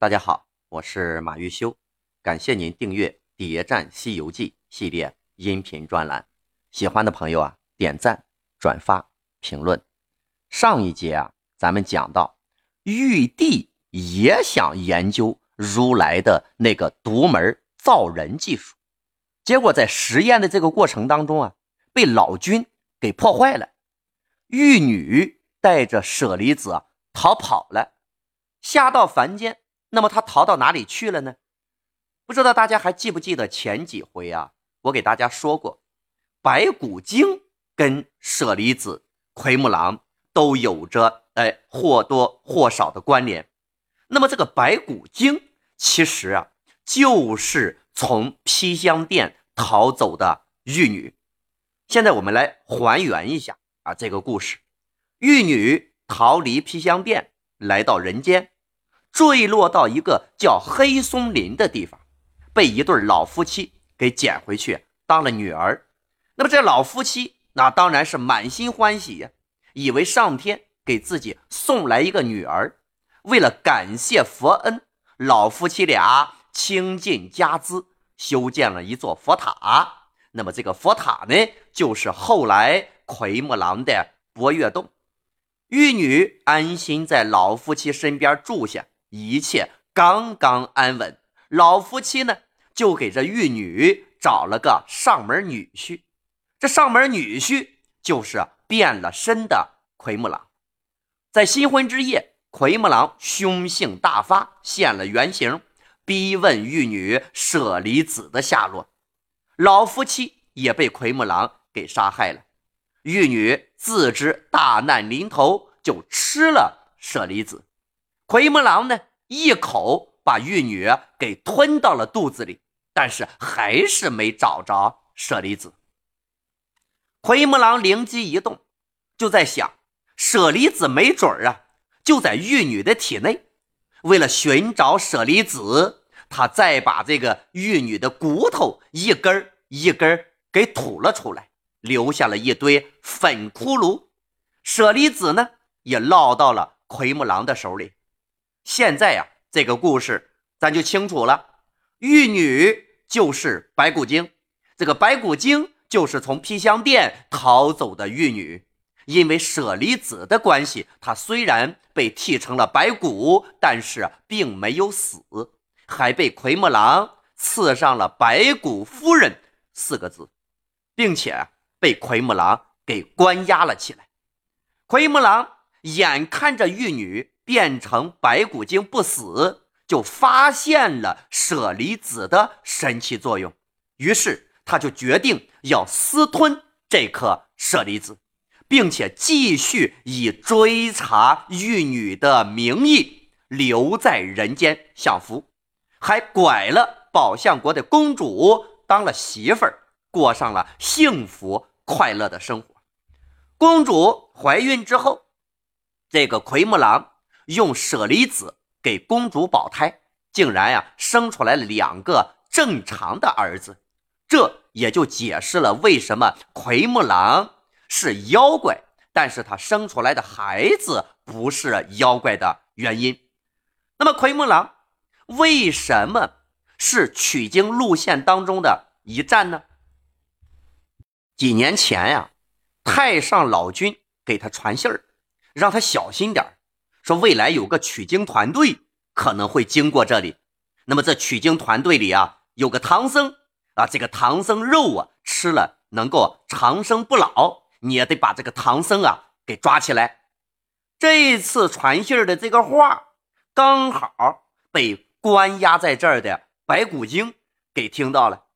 大家好，我是马玉修，感谢您订阅《谍战西游记》系列音频专栏。喜欢的朋友啊，点赞、转发、评论。上一节啊，咱们讲到玉帝也想研究如来的那个独门造人技术，结果在实验的这个过程当中啊，被老君给破坏了。玉女带着舍利子逃跑了。下到凡间，那么他逃到哪里去了呢？不知道大家还记不记得前几回啊？我给大家说过，白骨精跟舍利子、奎木狼都有着哎或多或少的关联。那么这个白骨精其实啊，就是从披香殿逃走的玉女。现在我们来还原一下啊这个故事：玉女逃离披香殿。来到人间，坠落到一个叫黑松林的地方，被一对老夫妻给捡回去当了女儿。那么这老夫妻那当然是满心欢喜呀，以为上天给自己送来一个女儿。为了感谢佛恩，老夫妻俩倾尽家资修建了一座佛塔。那么这个佛塔呢，就是后来奎木狼的博月洞。玉女安心在老夫妻身边住下，一切刚刚安稳。老夫妻呢，就给这玉女找了个上门女婿。这上门女婿就是变了身的奎木狼。在新婚之夜，奎木狼凶性大发，现了原形，逼问玉女舍利子的下落。老夫妻也被奎木狼给杀害了。玉女自知大难临头，就吃了舍利子。奎木狼呢，一口把玉女给吞到了肚子里，但是还是没找着舍利子。奎木狼灵机一动，就在想，舍利子没准儿啊，就在玉女的体内。为了寻找舍利子，他再把这个玉女的骨头一根一根给吐了出来。留下了一堆粉骷髅，舍利子呢也落到了奎木狼的手里。现在呀，这个故事咱就清楚了：玉女就是白骨精，这个白骨精就是从披香殿逃走的玉女。因为舍利子的关系，她虽然被剃成了白骨，但是并没有死，还被奎木狼刺上了“白骨夫人”四个字，并且。被奎木狼给关押了起来。奎木狼眼看着玉女变成白骨精不死，就发现了舍利子的神奇作用，于是他就决定要私吞这颗舍利子，并且继续以追查玉女的名义留在人间享福，还拐了宝象国的公主当了媳妇儿。过上了幸福快乐的生活。公主怀孕之后，这个奎木狼用舍利子给公主保胎，竟然呀生出来了两个正常的儿子。这也就解释了为什么奎木狼是妖怪，但是他生出来的孩子不是妖怪的原因。那么奎木狼为什么是取经路线当中的一站呢？几年前呀，太上老君给他传信儿，让他小心点儿说未来有个取经团队可能会经过这里。那么这取经团队里啊，有个唐僧啊，这个唐僧肉啊吃了能够长生不老，你也得把这个唐僧啊给抓起来。这一次传信的这个话，刚好被关押在这儿的白骨精给听到了。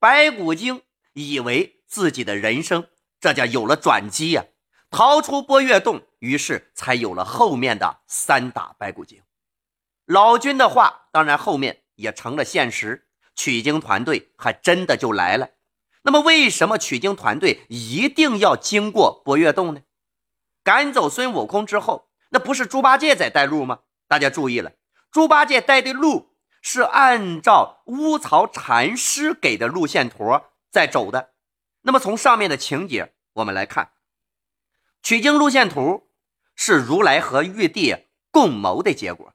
白骨精以为。自己的人生这叫有了转机呀，逃出波月洞，于是才有了后面的三打白骨精。老君的话当然后面也成了现实，取经团队还真的就来了。那么为什么取经团队一定要经过波月洞呢？赶走孙悟空之后，那不是猪八戒在带路吗？大家注意了，猪八戒带的路是按照乌曹禅师给的路线图在走的。那么从上面的情节我们来看，取经路线图是如来和玉帝共谋的结果。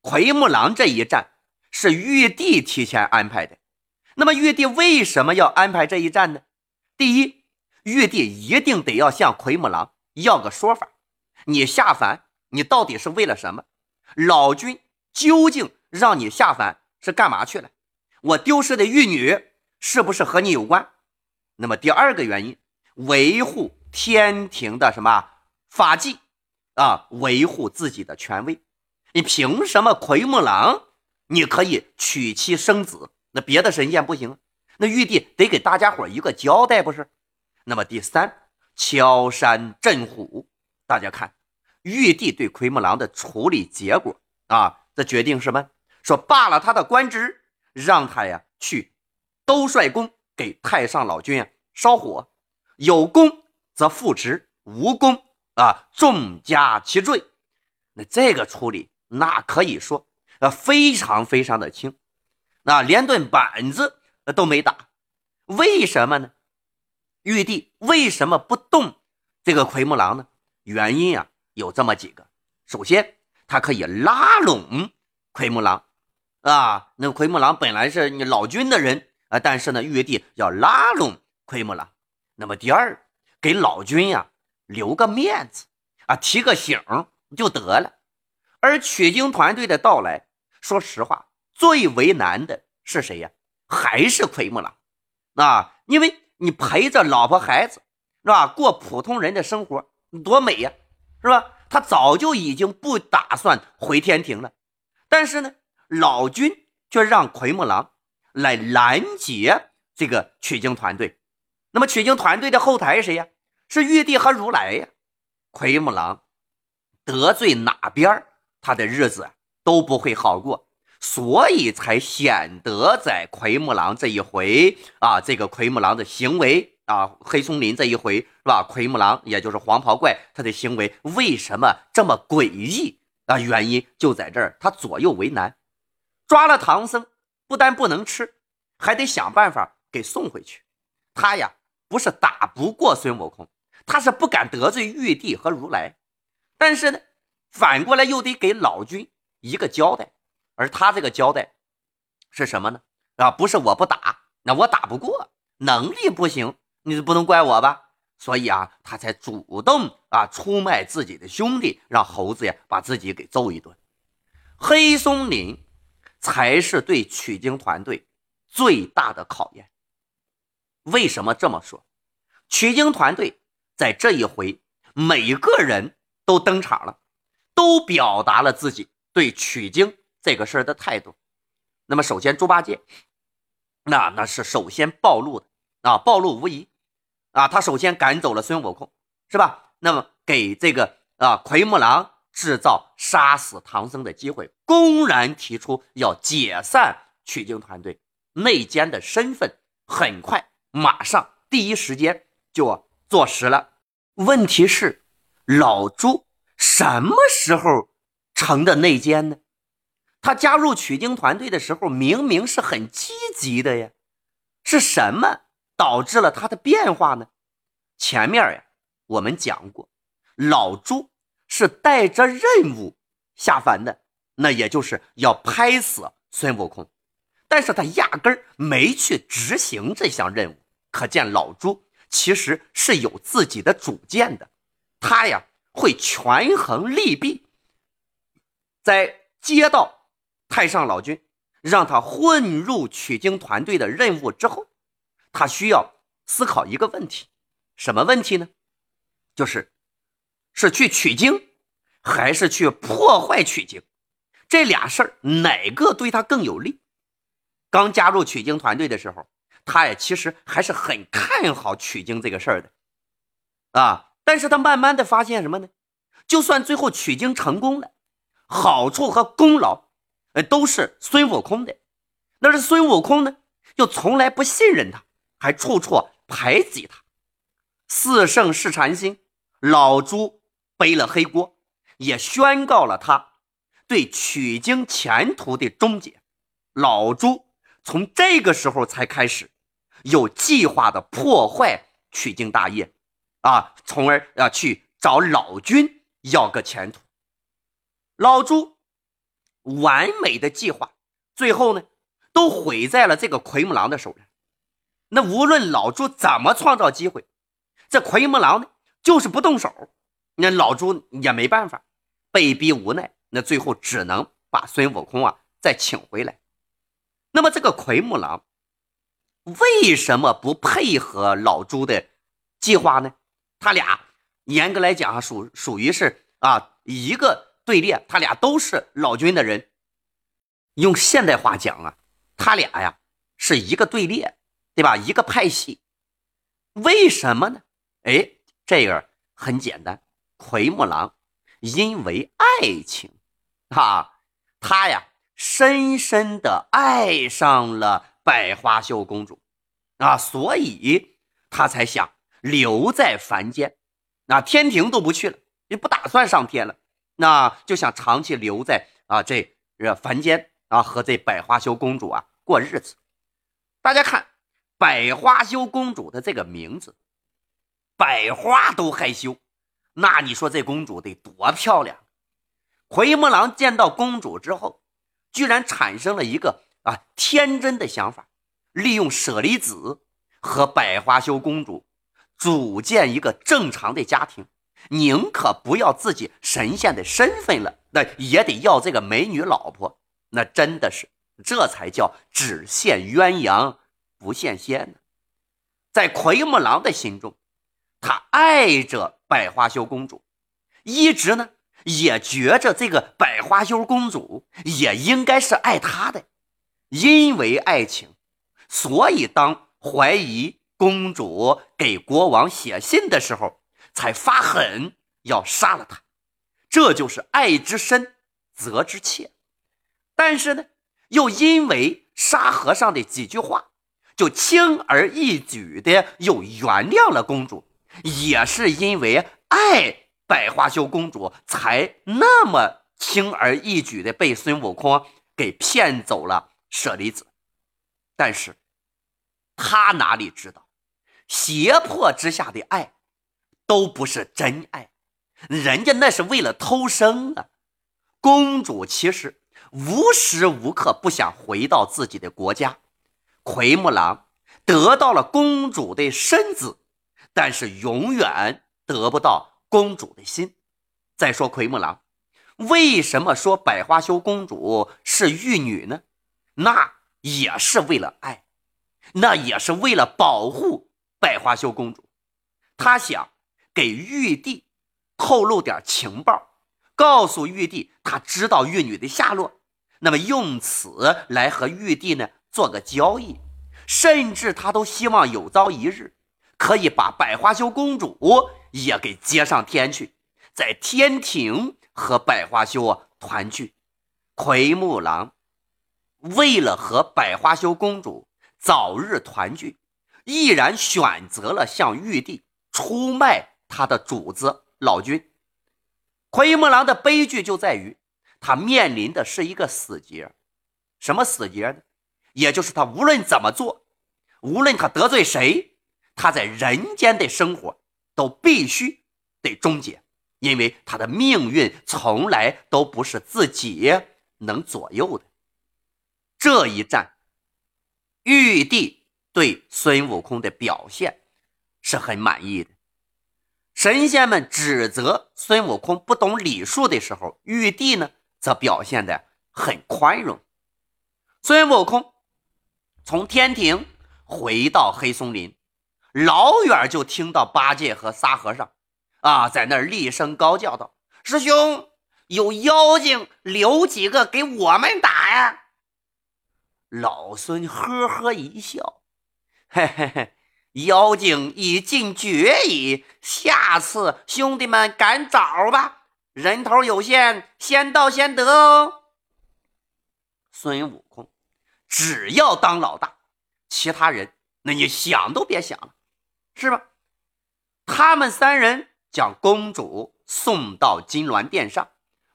奎木狼这一战是玉帝提前安排的。那么玉帝为什么要安排这一战呢？第一，玉帝一定得要向奎木狼要个说法，你下凡，你到底是为了什么？老君究竟让你下凡是干嘛去了？我丢失的玉女是不是和你有关？那么第二个原因，维护天庭的什么法纪啊？维护自己的权威。你凭什么奎木狼你可以娶妻生子？那别的神仙不行，那玉帝得给大家伙一个交代，不是？那么第三，敲山震虎，大家看，玉帝对奎木狼的处理结果啊，这决定什么？说罢了他的官职，让他呀去兜率宫给太上老君啊烧火，有功则复职，无功啊重加其罪。那这个处理，那可以说呃非常非常的轻。那连顿板子都没打，为什么呢？玉帝为什么不动这个奎木狼呢？原因啊有这么几个。首先，他可以拉拢奎木狼啊。那奎木狼本来是你老君的人啊，但是呢，玉帝要拉拢奎木狼。那么第二，给老君呀留个面子啊，提个醒就得了。而取经团队的到来，说实话。最为难的是谁呀？还是奎木狼啊！因为你陪着老婆孩子，是吧？过普通人的生活，多美呀，是吧？他早就已经不打算回天庭了，但是呢，老君却让奎木狼来拦截这个取经团队。那么取经团队的后台是谁呀？是玉帝和如来呀。奎木狼得罪哪边他的日子都不会好过。所以才显得在奎木狼这一回啊，这个奎木狼的行为啊，黑松林这一回是吧？奎木狼也就是黄袍怪，他的行为为什么这么诡异啊？原因就在这儿，他左右为难，抓了唐僧，不但不能吃，还得想办法给送回去。他呀，不是打不过孙悟空，他是不敢得罪玉帝和如来，但是呢，反过来又得给老君一个交代。而他这个交代是什么呢？啊，不是我不打，那我打不过，能力不行，你就不能怪我吧？所以啊，他才主动啊出卖自己的兄弟，让猴子呀把自己给揍一顿。黑松林才是对取经团队最大的考验。为什么这么说？取经团队在这一回，每个人都登场了，都表达了自己对取经。这个事儿的态度，那么首先猪八戒，那那是首先暴露的啊，暴露无遗啊，他首先赶走了孙悟空，是吧？那么给这个啊奎木狼制造杀死唐僧的机会，公然提出要解散取经团队，内奸的身份很快马上第一时间就坐实了。问题是，老朱什么时候成的内奸呢？他加入取经团队的时候，明明是很积极的呀，是什么导致了他的变化呢？前面呀，我们讲过，老朱是带着任务下凡的，那也就是要拍死孙悟空，但是他压根儿没去执行这项任务，可见老朱其实是有自己的主见的，他呀会权衡利弊，在接到。太上老君让他混入取经团队的任务之后，他需要思考一个问题，什么问题呢？就是是去取经，还是去破坏取经？这俩事儿哪个对他更有利？刚加入取经团队的时候，他也其实还是很看好取经这个事儿的啊。但是他慢慢的发现什么呢？就算最后取经成功了，好处和功劳。呃，都是孙悟空的，那是孙悟空呢，又从来不信任他，还处处排挤他。四圣试禅心，老朱背了黑锅，也宣告了他对取经前途的终结。老朱从这个时候才开始有计划的破坏取经大业，啊，从而要去找老君要个前途。老朱。完美的计划，最后呢，都毁在了这个奎木狼的手上。那无论老朱怎么创造机会，这奎木狼呢，就是不动手。那老朱也没办法，被逼无奈，那最后只能把孙悟空啊再请回来。那么这个奎木狼为什么不配合老朱的计划呢？他俩严格来讲啊，属属于是啊一个队列，他俩都是老军的人。用现代话讲啊，他俩呀是一个队列，对吧？一个派系。为什么呢？哎，这个很简单。奎木狼因为爱情，啊，他呀深深的爱上了百花羞公主，啊，所以他才想留在凡间，那天庭都不去了，也不打算上天了，那就想长期留在啊这这凡间啊，和这百花羞公主啊过日子。大家看，百花羞公主的这个名字，百花都害羞。那你说这公主得多漂亮？奎木狼见到公主之后，居然产生了一个啊天真的想法，利用舍利子和百花羞公主组建一个正常的家庭，宁可不要自己神仙的身份了，那也得要这个美女老婆。那真的是，这才叫只羡鸳鸯不羡仙呢。在奎木狼的心中。他爱着百花羞公主，一直呢也觉着这个百花羞公主也应该是爱他的，因为爱情，所以当怀疑公主给国王写信的时候，才发狠要杀了她。这就是爱之深，责之切。但是呢，又因为沙和尚的几句话，就轻而易举的又原谅了公主。也是因为爱百花羞公主，才那么轻而易举的被孙悟空给骗走了舍利子。但是，他哪里知道，胁迫之下的爱都不是真爱，人家那是为了偷生啊！公主其实无时无刻不想回到自己的国家。奎木狼得到了公主的身子。但是永远得不到公主的心。再说奎木狼，为什么说百花羞公主是玉女呢？那也是为了爱，那也是为了保护百花羞公主。他想给玉帝透露点情报，告诉玉帝他知道玉女的下落，那么用此来和玉帝呢做个交易，甚至他都希望有朝一日。可以把百花羞公主也给接上天去，在天庭和百花羞啊团聚。奎木狼为了和百花羞公主早日团聚，毅然选择了向玉帝出卖他的主子老君。奎木狼的悲剧就在于，他面临的是一个死结。什么死结呢？也就是他无论怎么做，无论他得罪谁。他在人间的生活都必须得终结，因为他的命运从来都不是自己能左右的。这一战，玉帝对孙悟空的表现是很满意的。神仙们指责孙悟空不懂礼数的时候，玉帝呢则表现的很宽容。孙悟空从天庭回到黑松林。老远就听到八戒和沙和尚，啊，在那儿厉声高叫道：“师兄，有妖精，留几个给我们打呀！”老孙呵呵一笑，嘿嘿嘿，妖精已尽绝矣，下次兄弟们赶早吧，人头有限，先到先得哦。孙悟空只要当老大，其他人那你想都别想了。是吧？他们三人将公主送到金銮殿上，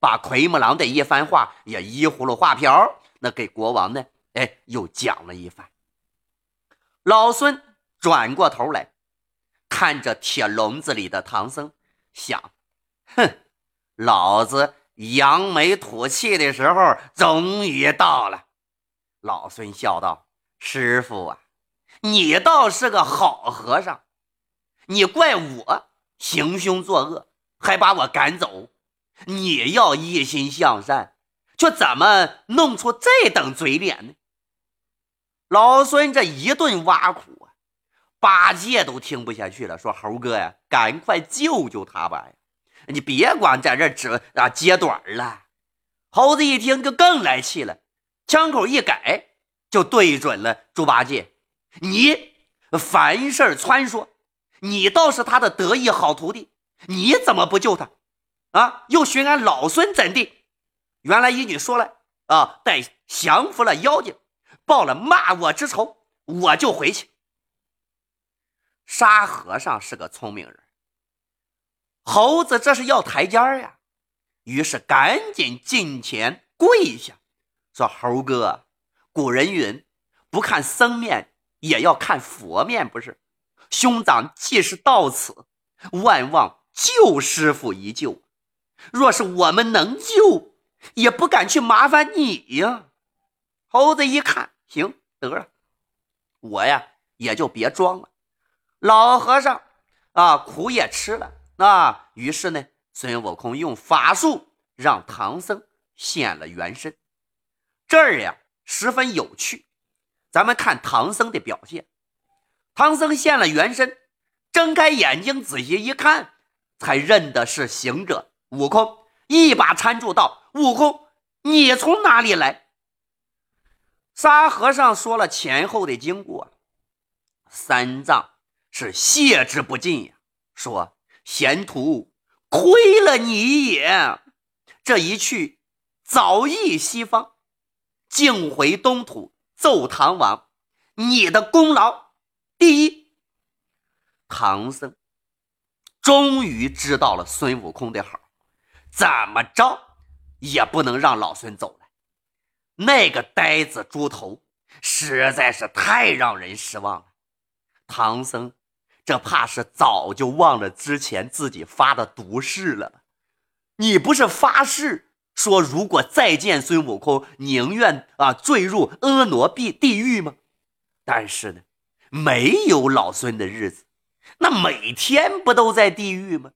把奎木狼的一番话也依葫芦画瓢，那给国王呢？哎，又讲了一番。老孙转过头来，看着铁笼子里的唐僧，想：哼，老子扬眉吐气的时候终于到了。老孙笑道：“师傅啊，你倒是个好和尚，你怪我行凶作恶，还把我赶走。你要一心向善，却怎么弄出这等嘴脸呢？”老孙这一顿挖苦啊，八戒都听不下去了，说：“猴哥呀，赶快救救他吧！你别光在这指啊揭短了。”猴子一听就更来气了，枪口一改，就对准了猪八戒：“你凡事穿梭，你倒是他的得意好徒弟，你怎么不救他？啊，又寻俺老孙怎地？原来一女说了啊，待降服了妖精。”报了骂我之仇，我就回去。沙和尚是个聪明人，猴子这是要台阶呀，于是赶紧进前跪下，说：“猴哥，古人云，不看僧面也要看佛面，不是？兄长既是到此，万望救师傅一救。若是我们能救，也不敢去麻烦你呀。”猴子一看。行得了，我呀也就别装了。老和尚啊，苦也吃了。那于是呢，孙悟空用法术让唐僧现了原身。这儿呀十分有趣，咱们看唐僧的表现。唐僧现了原身，睁开眼睛仔细一看，才认得是行者悟空，一把搀住道：“悟空，你从哪里来？”沙和尚说了前后的经过，三藏是谢之不尽呀。说：“贤徒，亏了你也！这一去，早诣西方，竟回东土奏唐王，你的功劳第一。”唐僧终于知道了孙悟空的好，怎么着也不能让老孙走了。那个呆子猪头实在是太让人失望了。唐僧这怕是早就忘了之前自己发的毒誓了。你不是发誓说如果再见孙悟空，宁愿啊坠入阿傩地地狱吗？但是呢，没有老孙的日子，那每天不都在地狱吗？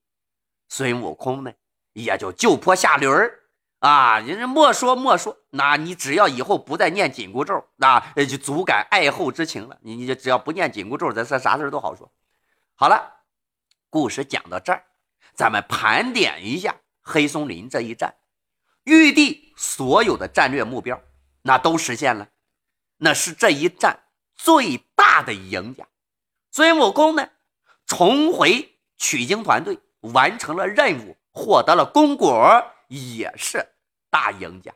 孙悟空呢，也就就坡下驴儿。啊，人家莫说莫说，那你只要以后不再念紧箍咒，那就足感爱后之情了。你你就只要不念紧箍咒，咱啥啥事都好说。好了，故事讲到这儿，咱们盘点一下黑松林这一战，玉帝所有的战略目标，那都实现了，那是这一战最大的赢家。孙悟空呢，重回取经团队，完成了任务，获得了功果。也是大赢家，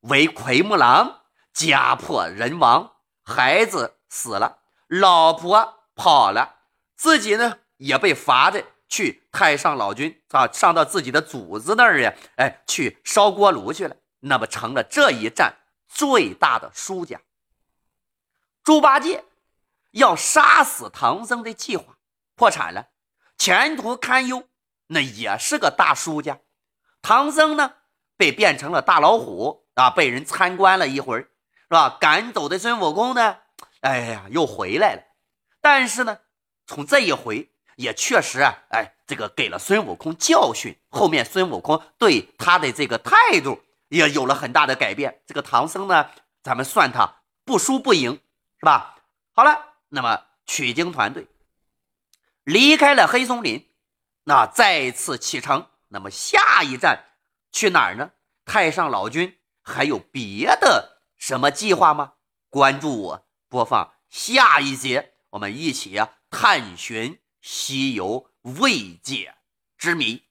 为奎木狼家破人亡，孩子死了，老婆跑了，自己呢也被罚的去太上老君啊，上到自己的祖子那儿呀，哎，去烧锅炉去了，那么成了这一战最大的输家。猪八戒要杀死唐僧的计划破产了，前途堪忧，那也是个大输家。唐僧呢，被变成了大老虎啊，被人参观了一会儿，是吧？赶走的孙悟空呢，哎呀，又回来了。但是呢，从这一回也确实啊，哎，这个给了孙悟空教训。后面孙悟空对他的这个态度也有了很大的改变。这个唐僧呢，咱们算他不输不赢，是吧？好了，那么取经团队离开了黑松林，那再次启程。那么下一站去哪儿呢？太上老君还有别的什么计划吗？关注我，播放下一节，我们一起探寻西游未解之谜。